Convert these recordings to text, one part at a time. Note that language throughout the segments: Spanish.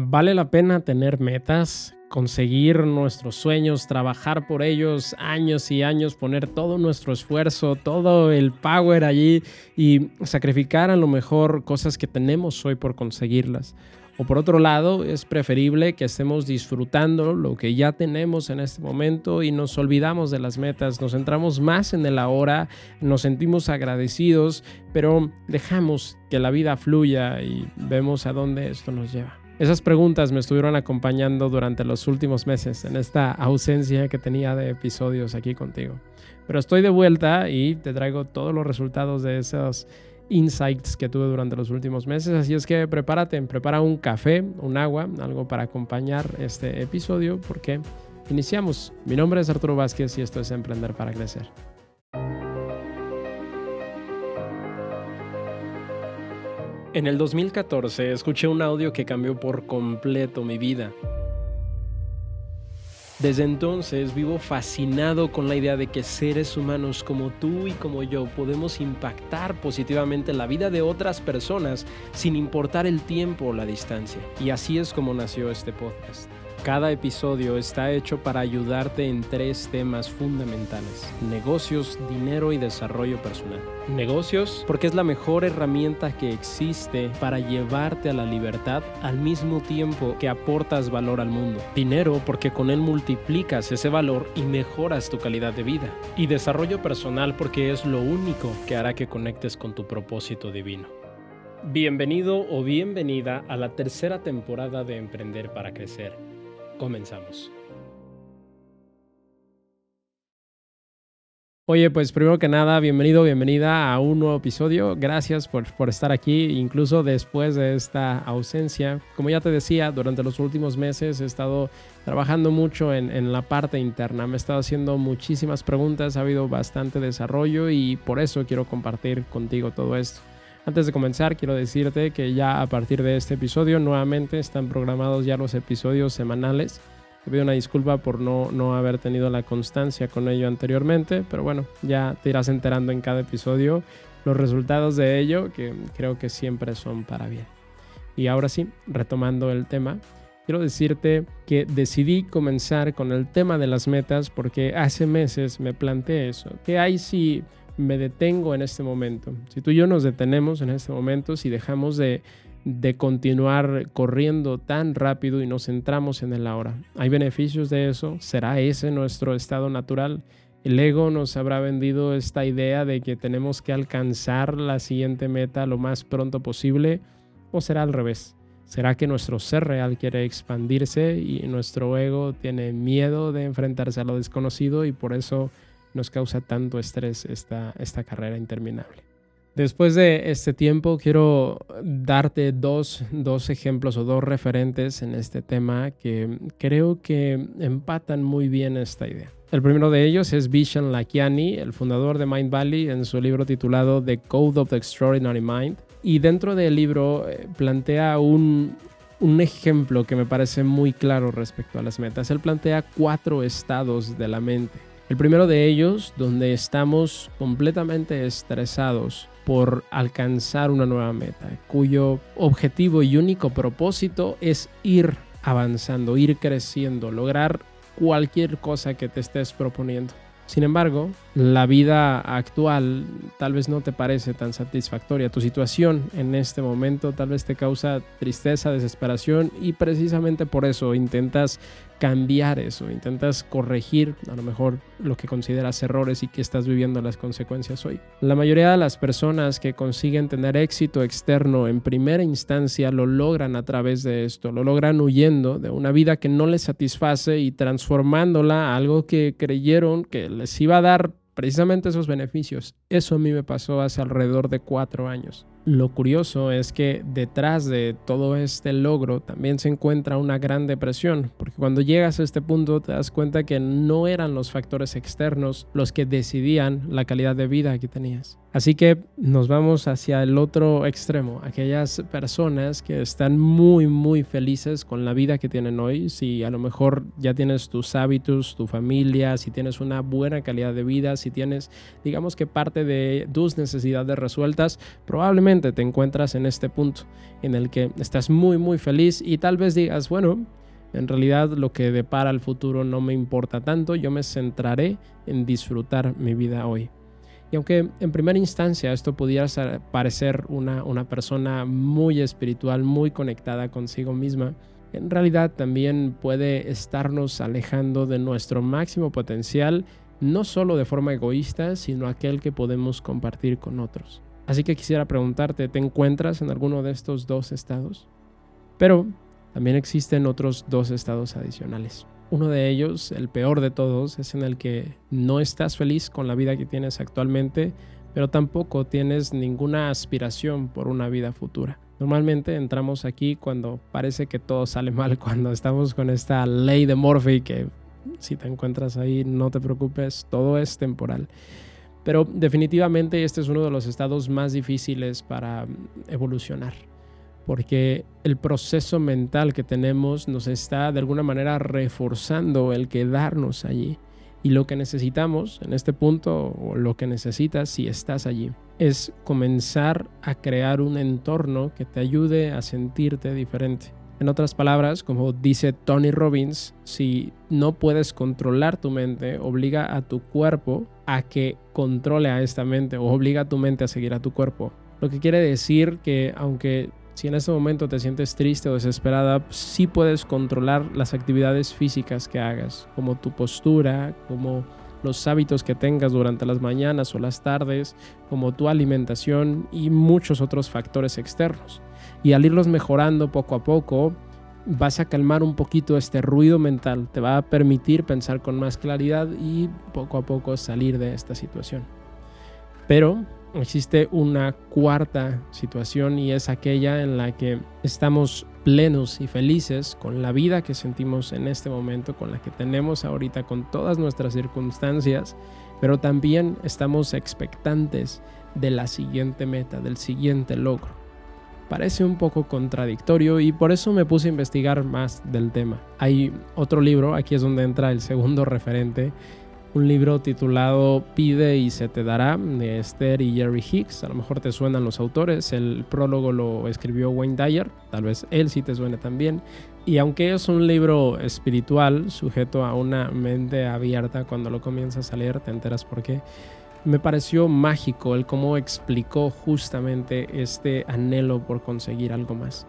¿Vale la pena tener metas? conseguir nuestros sueños, trabajar por ellos años y años, poner todo nuestro esfuerzo, todo el power allí y sacrificar a lo mejor cosas que tenemos hoy por conseguirlas. O por otro lado, es preferible que estemos disfrutando lo que ya tenemos en este momento y nos olvidamos de las metas, nos centramos más en el ahora, nos sentimos agradecidos, pero dejamos que la vida fluya y vemos a dónde esto nos lleva. Esas preguntas me estuvieron acompañando durante los últimos meses en esta ausencia que tenía de episodios aquí contigo. Pero estoy de vuelta y te traigo todos los resultados de esos insights que tuve durante los últimos meses. Así es que prepárate, prepara un café, un agua, algo para acompañar este episodio porque iniciamos. Mi nombre es Arturo Vázquez y esto es Emprender para Crecer. En el 2014 escuché un audio que cambió por completo mi vida. Desde entonces vivo fascinado con la idea de que seres humanos como tú y como yo podemos impactar positivamente la vida de otras personas sin importar el tiempo o la distancia. Y así es como nació este podcast. Cada episodio está hecho para ayudarte en tres temas fundamentales. Negocios, dinero y desarrollo personal. Negocios porque es la mejor herramienta que existe para llevarte a la libertad al mismo tiempo que aportas valor al mundo. Dinero porque con él multiplicas ese valor y mejoras tu calidad de vida. Y desarrollo personal porque es lo único que hará que conectes con tu propósito divino. Bienvenido o bienvenida a la tercera temporada de Emprender para Crecer Comenzamos. Oye, pues primero que nada, bienvenido, bienvenida a un nuevo episodio. Gracias por, por, estar aquí, incluso después de esta ausencia. Como ya te decía, durante los últimos meses he estado trabajando mucho en, en la parte interna. Me he estado haciendo muchísimas preguntas, ha habido bastante desarrollo y por eso quiero compartir contigo todo esto. Antes de comenzar, quiero decirte que ya a partir de este episodio nuevamente están programados ya los episodios semanales. Te pido una disculpa por no, no haber tenido la constancia con ello anteriormente, pero bueno, ya te irás enterando en cada episodio los resultados de ello, que creo que siempre son para bien. Y ahora sí, retomando el tema, quiero decirte que decidí comenzar con el tema de las metas porque hace meses me planteé eso. ¿Qué hay si me detengo en este momento, si tú y yo nos detenemos en este momento, si dejamos de, de continuar corriendo tan rápido y nos centramos en el ahora, ¿hay beneficios de eso? ¿Será ese nuestro estado natural? El ego nos habrá vendido esta idea de que tenemos que alcanzar la siguiente meta lo más pronto posible o será al revés. ¿Será que nuestro ser real quiere expandirse y nuestro ego tiene miedo de enfrentarse a lo desconocido y por eso nos causa tanto estrés esta, esta carrera interminable. Después de este tiempo, quiero darte dos, dos, ejemplos o dos referentes en este tema que creo que empatan muy bien esta idea. El primero de ellos es Vishen Lakiani, el fundador de Mind Valley, en su libro titulado The Code of the Extraordinary Mind. Y dentro del libro eh, plantea un, un ejemplo que me parece muy claro respecto a las metas. Él plantea cuatro estados de la mente. El primero de ellos, donde estamos completamente estresados por alcanzar una nueva meta, cuyo objetivo y único propósito es ir avanzando, ir creciendo, lograr cualquier cosa que te estés proponiendo. Sin embargo, la vida actual tal vez no te parece tan satisfactoria. Tu situación en este momento tal vez te causa tristeza, desesperación y precisamente por eso intentas cambiar eso, intentas corregir a lo mejor lo que consideras errores y que estás viviendo las consecuencias hoy. La mayoría de las personas que consiguen tener éxito externo en primera instancia lo logran a través de esto, lo logran huyendo de una vida que no les satisface y transformándola a algo que creyeron que les iba a dar precisamente esos beneficios. Eso a mí me pasó hace alrededor de cuatro años. Lo curioso es que detrás de todo este logro también se encuentra una gran depresión, porque cuando llegas a este punto te das cuenta que no eran los factores externos los que decidían la calidad de vida que tenías. Así que nos vamos hacia el otro extremo, aquellas personas que están muy, muy felices con la vida que tienen hoy. Si a lo mejor ya tienes tus hábitos, tu familia, si tienes una buena calidad de vida, si tienes, digamos que parte de tus necesidades resueltas, probablemente te encuentras en este punto en el que estás muy, muy feliz y tal vez digas, bueno, en realidad lo que depara el futuro no me importa tanto, yo me centraré en disfrutar mi vida hoy. Y aunque en primera instancia esto pudiera parecer una, una persona muy espiritual, muy conectada consigo misma, en realidad también puede estarnos alejando de nuestro máximo potencial, no solo de forma egoísta, sino aquel que podemos compartir con otros. Así que quisiera preguntarte, ¿te encuentras en alguno de estos dos estados? Pero también existen otros dos estados adicionales. Uno de ellos, el peor de todos, es en el que no estás feliz con la vida que tienes actualmente, pero tampoco tienes ninguna aspiración por una vida futura. Normalmente entramos aquí cuando parece que todo sale mal, cuando estamos con esta ley de Morphy que si te encuentras ahí no te preocupes, todo es temporal. Pero definitivamente este es uno de los estados más difíciles para evolucionar porque el proceso mental que tenemos nos está de alguna manera reforzando el quedarnos allí. Y lo que necesitamos en este punto, o lo que necesitas si estás allí, es comenzar a crear un entorno que te ayude a sentirte diferente. En otras palabras, como dice Tony Robbins, si no puedes controlar tu mente, obliga a tu cuerpo a que controle a esta mente o obliga a tu mente a seguir a tu cuerpo. Lo que quiere decir que aunque si en este momento te sientes triste o desesperada, sí puedes controlar las actividades físicas que hagas, como tu postura, como los hábitos que tengas durante las mañanas o las tardes, como tu alimentación y muchos otros factores externos. Y al irlos mejorando poco a poco, vas a calmar un poquito este ruido mental, te va a permitir pensar con más claridad y poco a poco salir de esta situación. Pero existe una cuarta situación y es aquella en la que estamos plenos y felices con la vida que sentimos en este momento, con la que tenemos ahorita, con todas nuestras circunstancias, pero también estamos expectantes de la siguiente meta, del siguiente logro. Parece un poco contradictorio y por eso me puse a investigar más del tema. Hay otro libro, aquí es donde entra el segundo referente, un libro titulado Pide y se te dará de Esther y Jerry Hicks. A lo mejor te suenan los autores. El prólogo lo escribió Wayne Dyer. Tal vez él sí te suene también. Y aunque es un libro espiritual, sujeto a una mente abierta, cuando lo comienzas a leer te enteras por qué. Me pareció mágico el cómo explicó justamente este anhelo por conseguir algo más.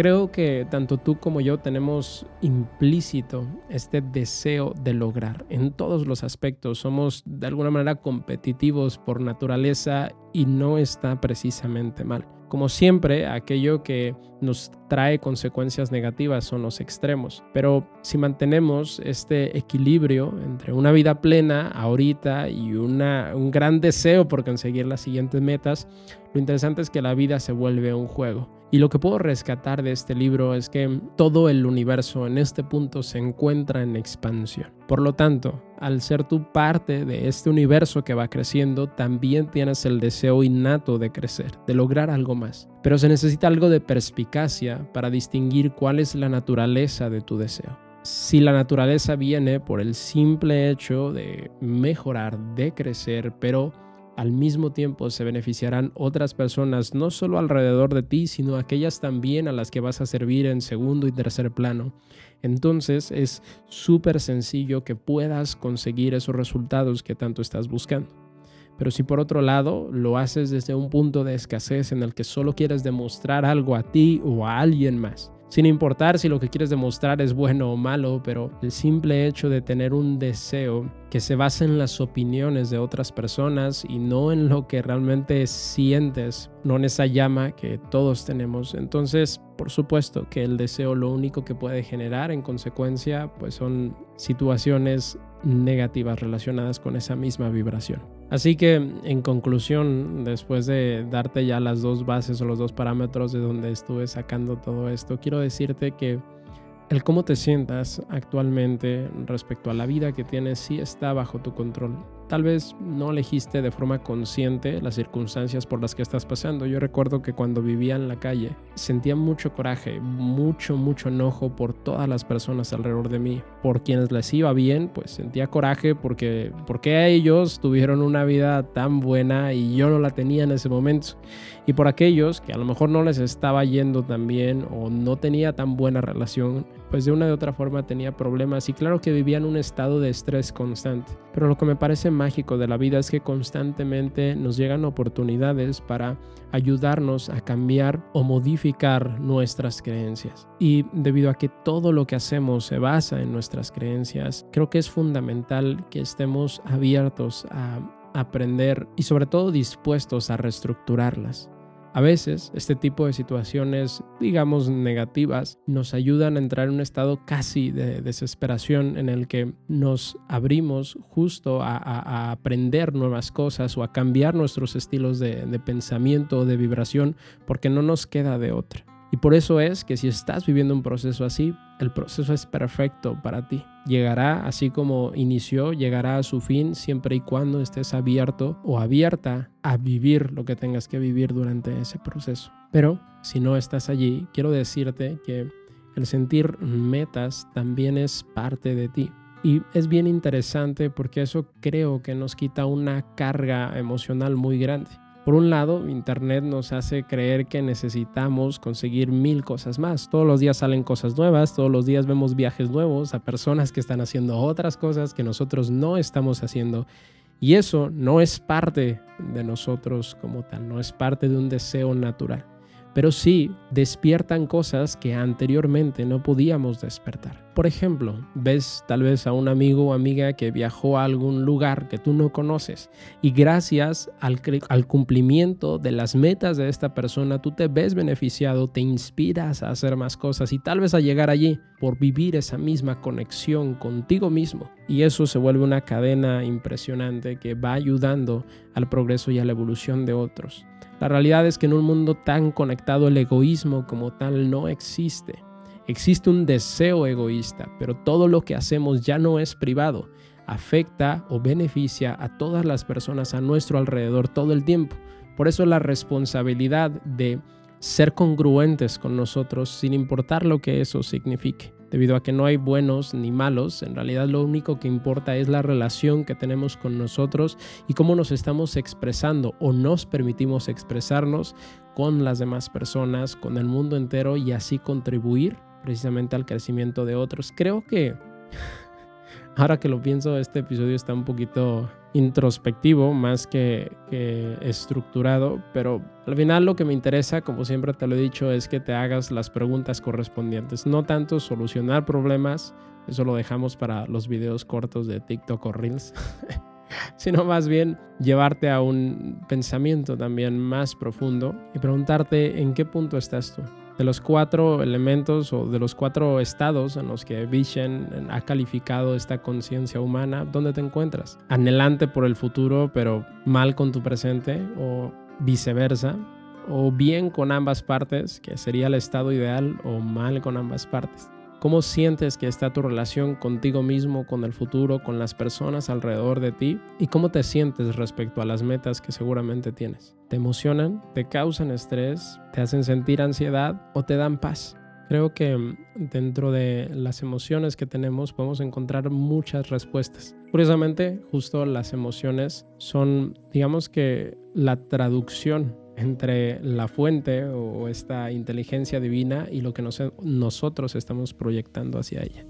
Creo que tanto tú como yo tenemos implícito este deseo de lograr en todos los aspectos. Somos de alguna manera competitivos por naturaleza y no está precisamente mal. Como siempre, aquello que nos trae consecuencias negativas son los extremos. Pero si mantenemos este equilibrio entre una vida plena ahorita y un gran deseo por conseguir las siguientes metas, lo interesante es que la vida se vuelve un juego. Y lo que puedo rescatar de este libro es que todo el universo en este punto se encuentra en expansión. Por lo tanto, al ser tú parte de este universo que va creciendo, también tienes el deseo innato de crecer, de lograr algo más. Pero se necesita algo de perspicacia para distinguir cuál es la naturaleza de tu deseo. Si la naturaleza viene por el simple hecho de mejorar, de crecer, pero al mismo tiempo se beneficiarán otras personas no solo alrededor de ti, sino aquellas también a las que vas a servir en segundo y tercer plano. Entonces es súper sencillo que puedas conseguir esos resultados que tanto estás buscando. Pero si por otro lado lo haces desde un punto de escasez en el que solo quieres demostrar algo a ti o a alguien más, sin importar si lo que quieres demostrar es bueno o malo, pero el simple hecho de tener un deseo que se basa en las opiniones de otras personas y no en lo que realmente sientes, no en esa llama que todos tenemos. Entonces, por supuesto que el deseo lo único que puede generar en consecuencia, pues son situaciones negativas relacionadas con esa misma vibración. Así que en conclusión, después de darte ya las dos bases o los dos parámetros de donde estuve sacando todo esto, quiero decirte que el cómo te sientas actualmente respecto a la vida que tienes sí está bajo tu control. Tal vez no elegiste de forma consciente las circunstancias por las que estás pasando. Yo recuerdo que cuando vivía en la calle sentía mucho coraje, mucho, mucho enojo por todas las personas alrededor de mí. Por quienes les iba bien, pues sentía coraje porque, porque ellos tuvieron una vida tan buena y yo no la tenía en ese momento. Y por aquellos que a lo mejor no les estaba yendo tan bien o no tenía tan buena relación, pues de una u otra forma tenía problemas y claro que vivía en un estado de estrés constante. Pero lo que me parece mágico de la vida es que constantemente nos llegan oportunidades para ayudarnos a cambiar o modificar nuestras creencias. Y debido a que todo lo que hacemos se basa en nuestras creencias, creo que es fundamental que estemos abiertos a aprender y sobre todo dispuestos a reestructurarlas. A veces este tipo de situaciones, digamos, negativas, nos ayudan a entrar en un estado casi de desesperación en el que nos abrimos justo a, aprender nuevas cosas o a cambiar nuestros estilos de, de pensamiento o de vibración porque no nos queda de otra. Y por eso es que si estás viviendo un proceso así, el proceso es perfecto para ti. Llegará así como inició, llegará a su fin siempre y cuando estés abierto o abierta a vivir lo que tengas que vivir durante ese proceso. Pero si no estás allí, quiero decirte que el sentir metas también es parte de ti. Y es bien interesante porque eso creo que nos quita una carga emocional muy grande. Por un lado, Internet nos hace creer que necesitamos conseguir mil cosas más. Todos los días salen cosas nuevas, todos los días vemos viajes nuevos a personas que están haciendo otras cosas que nosotros no estamos haciendo. Y eso no es parte de nosotros como tal, no es parte de un deseo natural pero sí despiertan cosas que anteriormente no podíamos despertar. Por ejemplo, ves tal vez a un amigo o amiga que viajó a algún lugar que tú no conoces y gracias al, cumplimiento de las metas de esta persona tú te ves beneficiado, te inspiras a hacer más cosas y tal vez a llegar allí por vivir esa misma conexión contigo mismo. Y eso se vuelve una cadena impresionante que va ayudando al progreso y a la evolución de otros. La realidad es que en un mundo tan conectado el egoísmo como tal no existe. Existe un deseo egoísta, pero todo lo que hacemos ya no es privado. Afecta o beneficia a todas las personas a nuestro alrededor todo el tiempo. Por eso la responsabilidad de ser congruentes con nosotros sin importar lo que eso signifique debido a que no hay buenos ni malos, en realidad lo único que importa es la relación que tenemos con nosotros y cómo nos estamos expresando o nos permitimos expresarnos con las demás personas, con el mundo entero y así contribuir precisamente al crecimiento de otros. Creo que ahora que lo pienso, este episodio está un poquito introspectivo más que, estructurado, pero al final lo que me interesa, como siempre te lo he dicho, es que te hagas las preguntas correspondientes, no tanto solucionar problemas, eso lo dejamos para los videos cortos de TikTok o Reels, sino más bien llevarte a un pensamiento también más profundo y preguntarte en qué punto estás tú de los cuatro elementos o de los cuatro estados en los que Vishen ha calificado esta conciencia humana, ¿dónde te encuentras? Anhelante por el futuro, pero mal con tu presente o viceversa, o bien con ambas partes, que sería el estado ideal, o mal con ambas partes. ¿Cómo sientes que está tu relación contigo mismo, con el futuro, con las personas alrededor de ti? ¿Y cómo te sientes respecto a las metas que seguramente tienes? ¿Te emocionan? ¿Te causan estrés? ¿Te hacen sentir ansiedad o te dan paz? Creo que mm, dentro de las emociones que tenemos podemos encontrar muchas respuestas. Curiosamente, justo las emociones son, digamos que, la traducción entre la fuente o esta inteligencia divina y lo que nosotros estamos proyectando hacia ella.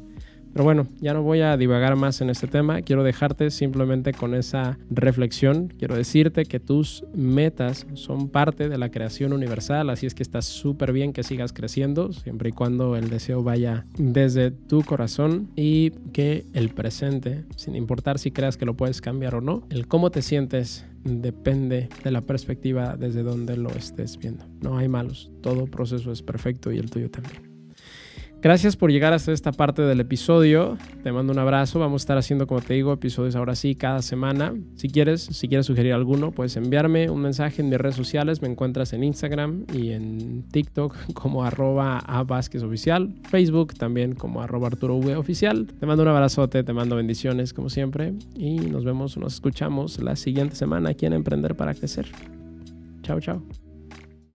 Pero bueno, ya no voy a divagar más en este tema, quiero dejarte simplemente con esa reflexión, quiero decirte que tus metas son parte de la creación universal, así es que está súper bien que sigas creciendo, siempre y cuando el deseo vaya desde tu corazón y que el presente, sin importar si creas que lo puedes cambiar o no, el cómo te sientes depende de la perspectiva desde donde lo estés viendo. No hay malos, todo proceso es perfecto y el tuyo también. Gracias por llegar hasta esta parte del episodio. Te mando un abrazo. Vamos a estar haciendo, como te digo, episodios ahora sí cada semana. Si quieres, si quieres sugerir alguno, puedes enviarme un mensaje en mis redes sociales. Me encuentras en Instagram y en TikTok como arroba a Oficial, Facebook también como arroba Arturo v Oficial. Te mando un abrazote, te mando bendiciones como siempre y nos vemos, nos escuchamos la siguiente semana aquí en Emprender para Crecer. Chao, chao.